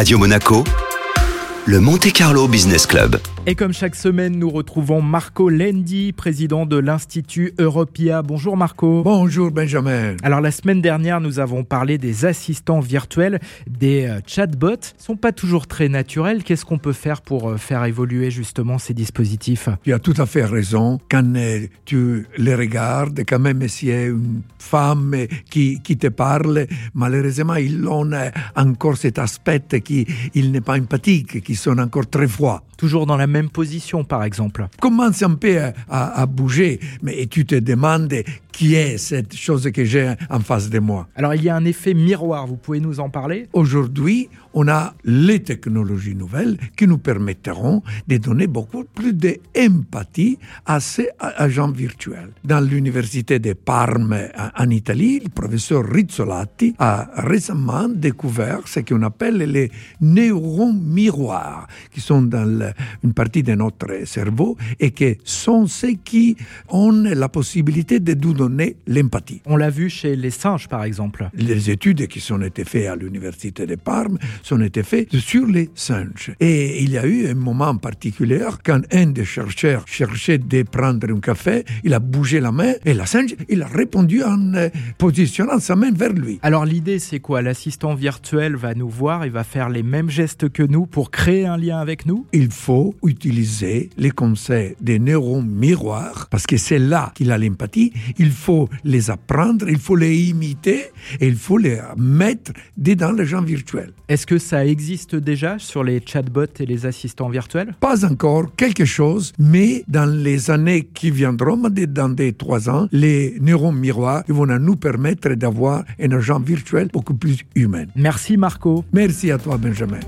Radio Monaco, le Monte Carlo Business Club. Et comme chaque semaine, nous retrouvons Marco Lendi, président de l'Institut Europia. Bonjour Marco. Bonjour Benjamin. Alors la semaine dernière, nous avons parlé des assistants virtuels, des euh, chatbots. Ils sont pas toujours très naturels. Qu'est-ce qu'on peut faire pour euh, faire évoluer justement ces dispositifs? Tu as tout à fait raison. Quand euh, tu les regardes, quand même si c'est une femme qui, qui te parle, malheureusement, ils ont encore cet aspect qui il n'est pas empathique, qui sont encore très froids. Toujours dans la même position, par exemple. Commence un peu à, à bouger, mais tu te demandes qui est cette chose que j'ai en face de moi. Alors il y a un effet miroir, vous pouvez nous en parler? Aujourd'hui, on a les technologies nouvelles qui nous permettront de donner beaucoup plus d'empathie à ces agents virtuels. Dans l'université de Parme en Italie, le professeur Rizzolatti a récemment découvert ce qu'on appelle les neurones miroirs, qui sont dans une partie de notre cerveau et qui sont ceux qui ont la possibilité de nous donner l'empathie. On l'a vu chez les singes, par exemple. Les études qui sont été faites à l'université de Parme sont été faites sur les singes. Et il y a eu un moment particulier quand un des chercheurs cherchait de prendre un café, il a bougé la main et la singe, il a répondu en euh, positionnant sa main vers lui. Alors l'idée, c'est quoi? L'assistant virtuel va nous voir, il va faire les mêmes gestes que nous pour créer un lien avec nous? Il faut utiliser les conseils des neurones miroirs parce que c'est là qu'il a l'empathie. Il faut les apprendre, il faut les imiter et il faut les mettre dedans les gens virtuels. Est-ce que ça existe déjà sur les chatbots et les assistants virtuels? Pas encore quelque chose, mais dans les années qui viendront, dans des trois ans, les neurones miroirs vont nous permettre d'avoir un agent virtuel beaucoup plus humain. Merci Marco. Merci à toi Benjamin.